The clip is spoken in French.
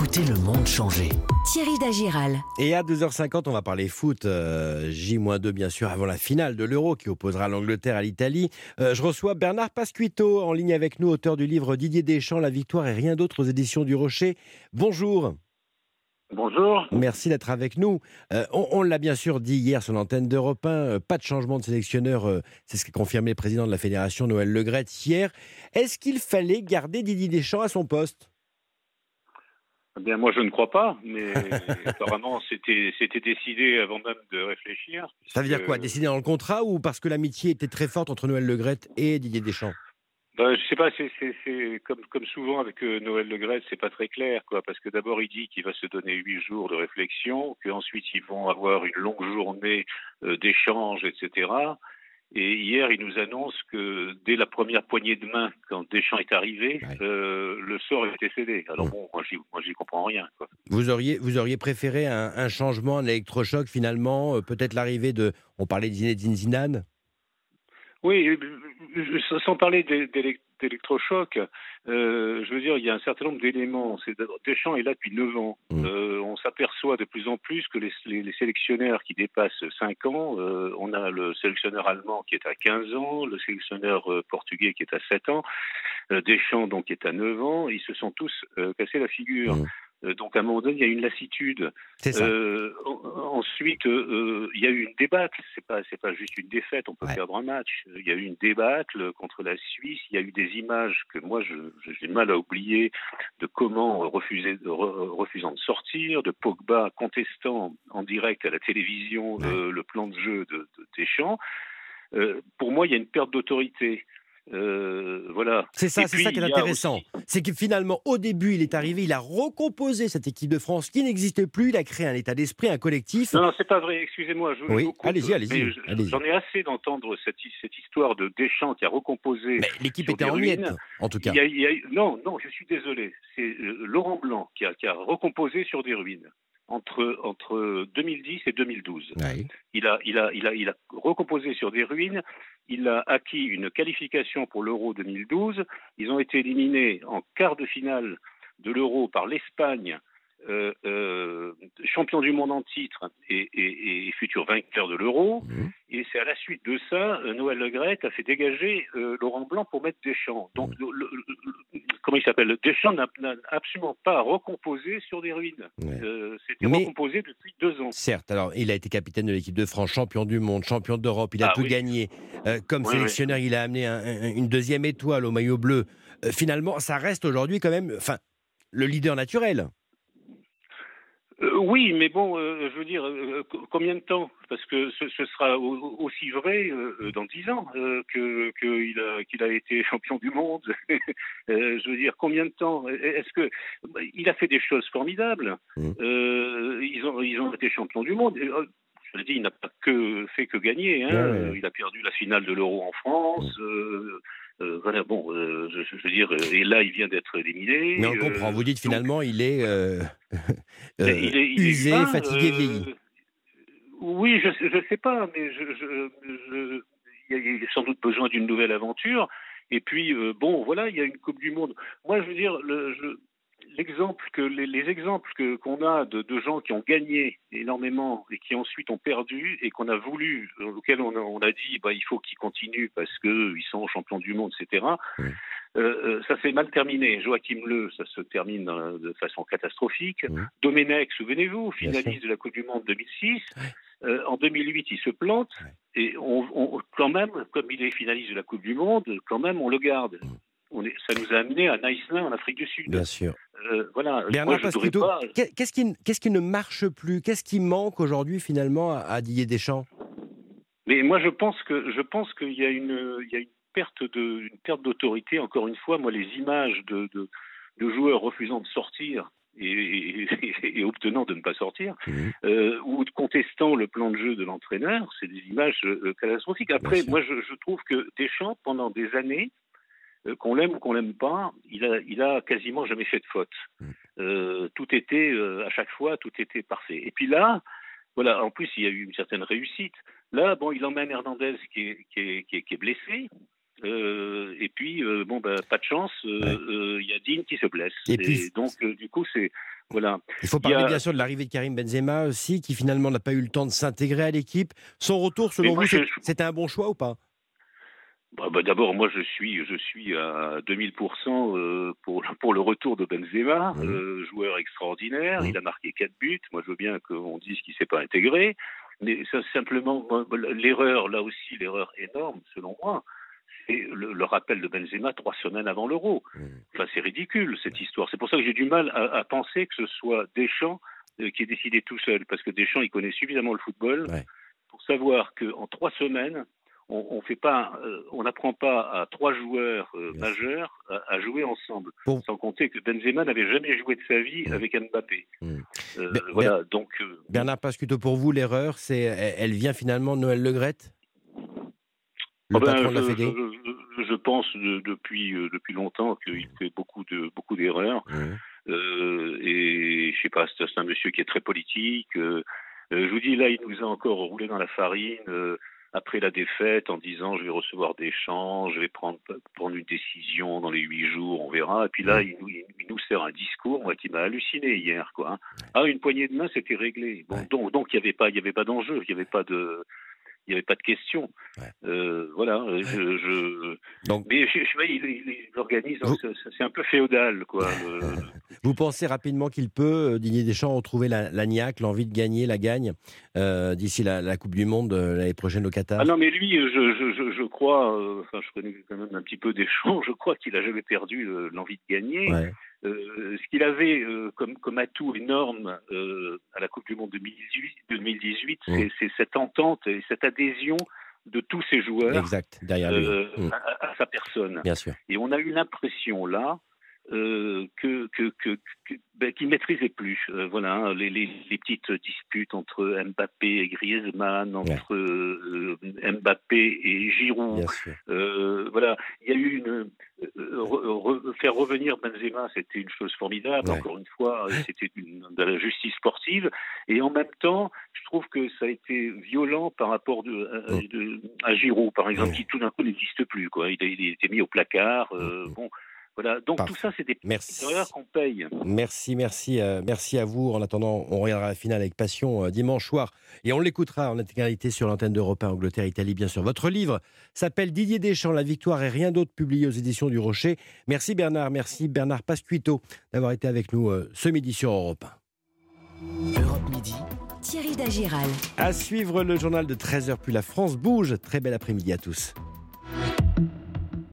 Écoutez le monde changer. Thierry Dagiral. Et à 2h50, on va parler foot. euh, J-2, bien sûr, avant la finale de l'Euro qui opposera l'Angleterre à l'Italie. Euh, je reçois Bernard Pasquito en ligne avec nous, auteur du livre Didier Deschamps, La victoire et rien d'autre aux éditions du Rocher. Bonjour. Bonjour. Merci d'être avec nous. Euh, on on l'a bien sûr dit hier sur l'antenne d'Europe 1, euh, pas de changement de sélectionneur, euh, c'est ce qu'a confirmé le président de la fédération Noël Legrette hier. Est-ce qu'il fallait garder Didier Deschamps à son poste? Eh bien, moi, je ne crois pas, mais apparemment, c'était c'était décidé avant même de réfléchir. Ça veut dire quoi Décider dans le contrat ou parce que l'amitié était très forte entre Noël Legrette et Didier Deschamps? Bah, Je sais pas, c'est c'est- c'est comme, comme souvent avec euh, Noël Le Gret, c'est pas très clair, quoi, parce que d'abord, il dit qu'il va se donner huit jours de réflexion, qu'ensuite, ils vont avoir une longue journée euh, d'échange, etc. Et hier, il nous annonce que dès la première poignée de main, quand Deschamps est arrivé, Ouais. euh, le sort était cédé. Alors Mm. bon, moi, j'y comprends rien. Quoi. Vous auriez, vous auriez préféré un, un changement, un électrochoc finalement, euh, peut-être l'arrivée de, on parlait de Zinedine Zidane? Oui, euh, sans- parler d'é- d'élec- d'électrochoc, euh, je veux dire, il y a un certain nombre d'éléments. Deschamps est là depuis 9 ans. Mm. On s'aperçoit de plus en plus que les, sélectionneurs qui dépassent 5 ans, euh, on a le sélectionneur allemand qui est à 15 ans, le sélectionneur euh, portugais qui est à 7 ans, euh, Deschamps donc qui est à 9 ans, ils se sont tous cassés la figure. Mm. Euh, donc à un moment donné, il y a une lassitude. Euh, en- ensuite, euh, il y a eu une débâcle. C'est pas, c'est pas juste une défaite. On peut Ouais. perdre un match. Il y a eu une débâcle contre la Suisse. Il y a eu des images que moi, j'ai mal à oublier de comment euh, refuser, re- refusant de sortir, de Pogba contestant en direct à la télévision euh, le plan de jeu de, de Deschamps. Euh, pour moi, il y a une perte d'autorité. Euh, voilà. C'est ça, c'est ça qui est intéressant. aussi- C'est que finalement, au début, il est arrivé, il a recomposé cette équipe de France qui n'existait plus, il a créé un état d'esprit, un collectif. Non, non, c'est pas vrai. Excusez-moi. Je, Oui, allez-y, allez-y. J'en ai assez d'entendre cette, cette histoire de Deschamps qui a recomposé. L'équipe était en miettes, en tout cas. Il y a- il y a eu- non, non, je suis désolé. C'est euh, Laurent Blanc qui a, qui a recomposé sur des ruines entre, entre 2010 et 2012. Ouais. Il a, il, a, il, a, il a recomposé sur des ruines. Il a acquis une qualification pour l'Euro 2012. Ils ont été éliminés en quart de finale de l'Euro par l'Espagne, euh, euh, champion du monde en titre et, et- et futur vainqueur de l'Euro. Mhm. Et c'est à la suite de ça, euh, Noël Le Graët a fait dégager euh, Laurent Blanc pour mettre Deschamps. Donc, le- le- comment il s'appelle Deschamps n'a absolument pas recomposé sur des ruines. Ouais. Euh, C'était recomposé depuis deux ans. Certes, alors il a été capitaine de l'équipe de France, champion du monde, champion d'Europe, il a Ah tout oui. gagné. Euh, comme sélectionneur, il a amené un- un- une deuxième étoile au maillot bleu. Euh, finalement, ça reste aujourd'hui quand même, enfin, le leader naturel. Euh, oui, mais bon, euh, je veux dire, euh, co- combien de temps Parce que ce, ce sera au- aussi vrai euh, euh, dans dix ans euh, que qu'il a, qu'il a été champion du monde. Euh, je veux dire, combien de temps Est-ce que bah, il a fait des choses formidables. Euh, Ils ont ils ont été champions du monde. Euh, je le dis, il n'a pas que fait que gagner. Hein. Ouais, ouais, ouais. Il a perdu la finale de l'Euro en France. euh, euh, voilà, bon, euh, je, je veux dire, euh, et là, il vient d'être éliminé. Mais on euh, comprend, vous dites donc- finalement, il est, mais il est- il est usé, fatigué, vieilli. Oui, je ne sais pas, mais je, il y a- sans doute besoin d'une nouvelle aventure. Et puis, bon, voilà, il y a une Coupe du Monde. Moi, je veux dire, le- je- l'exemple que les, les exemples que qu'on a de, de gens qui ont gagné énormément et qui ensuite ont perdu et qu'on a voulu, auxquels on a, on a dit, bah, il faut qu'ils continuent parce que ils sont champions du monde, etc. Oui. Euh, euh, ça s'est mal terminé. Joachim Le, ça se termine euh, de façon catastrophique. Oui. Domenech, souvenez-vous, finaliste de la Coupe du Monde 2006. Euh, en 2008, il se plante. Et on, on- quand même, comme il est finaliste de la Coupe du Monde, quand même, on le garde. On est, ça nous a amené à Naïslin, en Afrique du Sud. Bien sûr. Euh, voilà. Bernard pas- qu'est-ce qui, ne marche plus? Qu'est-ce qui manque aujourd'hui finalement à, à Didier Deschamps? Mais moi, je pense que je pense qu'il y a une il y a une perte de une perte d'autorité. Encore une fois, moi, les images de, de, de joueurs refusant de sortir et, et- et obtenant de ne pas sortir, Mhm. euh, ou contestant le plan de jeu de l'entraîneur, c'est des images euh, catastrophiques. Après, moi, je, je trouve que Deschamps, pendant des années, qu'on l'aime ou qu'on l'aime pas, il a, il a quasiment jamais fait de faute. Mhm. Euh, tout était, euh, à chaque fois, tout était parfait. Et puis là, voilà, en plus, il y a eu une certaine réussite. Là, bon, il emmène Hernandez qui est, qui est, qui est, qui est blessé. et puis, bon, bah, pas de chance, il y a Dean qui se blesse. Et, puis, donc, du coup, c'est voilà. Il faut parler bien sûr de l'arrivée de Karim Benzema aussi, qui finalement n'a pas eu le temps de s'intégrer à l'équipe. Son retour, selon vous, c'était un bon choix ou pas? Bah, bah, D'abord, moi, je suis, je suis à 2000% euh, pour, pour le retour de Benzema, mmh. euh, joueur extraordinaire. Mmh. Il a marqué quatre buts. Moi, je veux bien qu'on dise qu'il ne s'est pas intégré. Mais ça, simplement, l'erreur, là aussi, l'erreur énorme, selon moi, c'est le, rappel de Benzema trois semaines avant l'Euro. Enfin, c'est ridicule, cette histoire. C'est pour ça que j'ai du mal à, penser que ce soit Deschamps euh, qui ait décidé tout seul. Parce que Deschamps, il connaît suffisamment le football pour savoir qu'en trois semaines, on, fait pas, euh, on n'apprend pas à trois joueurs euh, majeurs à, jouer ensemble. Sans compter que Benzema n'avait jamais joué de sa vie mm. avec Mbappé. Mm. Euh, voilà, donc. Bernard Pascuto, pour vous, l'erreur, c'est, elle vient finalement de Noël Legrette le ah ben, patron de la Fédé? je, pense depuis depuis longtemps qu'il mm. fait beaucoup de beaucoup d'erreurs. et je sais pas, c'est un monsieur qui est très politique. je vous dis là, il nous a encore roulé dans la farine après la défaite en disant je vais recevoir des champs, je vais prendre, prendre une décision dans les huit jours, on verra. Et puis là, il nous, il nous sert un discours moi, qui m'a halluciné hier. Quoi. Hein. Ah, une poignée de main, c'était réglé. Bon, donc, donc il n'y avait pas, il y avait pas d'enjeu, il n'y avait pas de, il n'y avait pas de question. Euh, voilà. Je, Donc, mais je, je, il, organise, c'est un peu féodal, quoi. Vous pensez rapidement qu'il peut, euh, Didier Deschamps, retrouver la, la niaque, l'envie de gagner, la gagne euh, d'ici la, Coupe du Monde l'année prochaine au Qatar? Ah non, mais lui, je, je crois, enfin, je connais quand même un petit peu Deschamps, je crois qu'il n'a jamais perdu l'envie de gagner. Euh, ce qu'il avait euh, comme, comme atout énorme euh, à la Coupe du Monde 2018, 2018 mm. c'est cette entente et cette adhésion de tous ces joueurs exact, derrière mm. à, sa personne. Bien sûr. Et on a eu l'impression là euh, que, que, que, ben, qu'il maîtrisait plus. Euh, voilà, hein, les, les, les, petites disputes entre Mbappé et Griezmann, entre euh, Mbappé et Giroud. voilà, il y a eu une faire revenir Benzema, c'était une chose formidable. Encore une fois, c'était de la justice sportive. Et en même temps, je trouve que ça a été violent par rapport de, à, Giroud, par exemple, qui tout d'un coup n'existe plus. Quoi. Il, a, il a été mis au placard. bon. Voilà, donc tout ça, c'est des erreurs qu'on paye. Merci, merci, euh, merci à vous. En attendant, on regardera la finale avec passion euh, dimanche soir et on l'écoutera en intégralité sur l'antenne d'Europe 1, Angleterre, Italie, bien sûr. Votre livre s'appelle Didier Deschamps, La victoire et rien d'autre, publié aux éditions du Rocher. Merci Bernard, merci Bernard Pascuito d'avoir été avec nous euh, ce midi sur Europe 1. Europe Midi. Thierry Dagiral. À suivre le journal de 13h, puis la France bouge. Très bel après-midi à tous.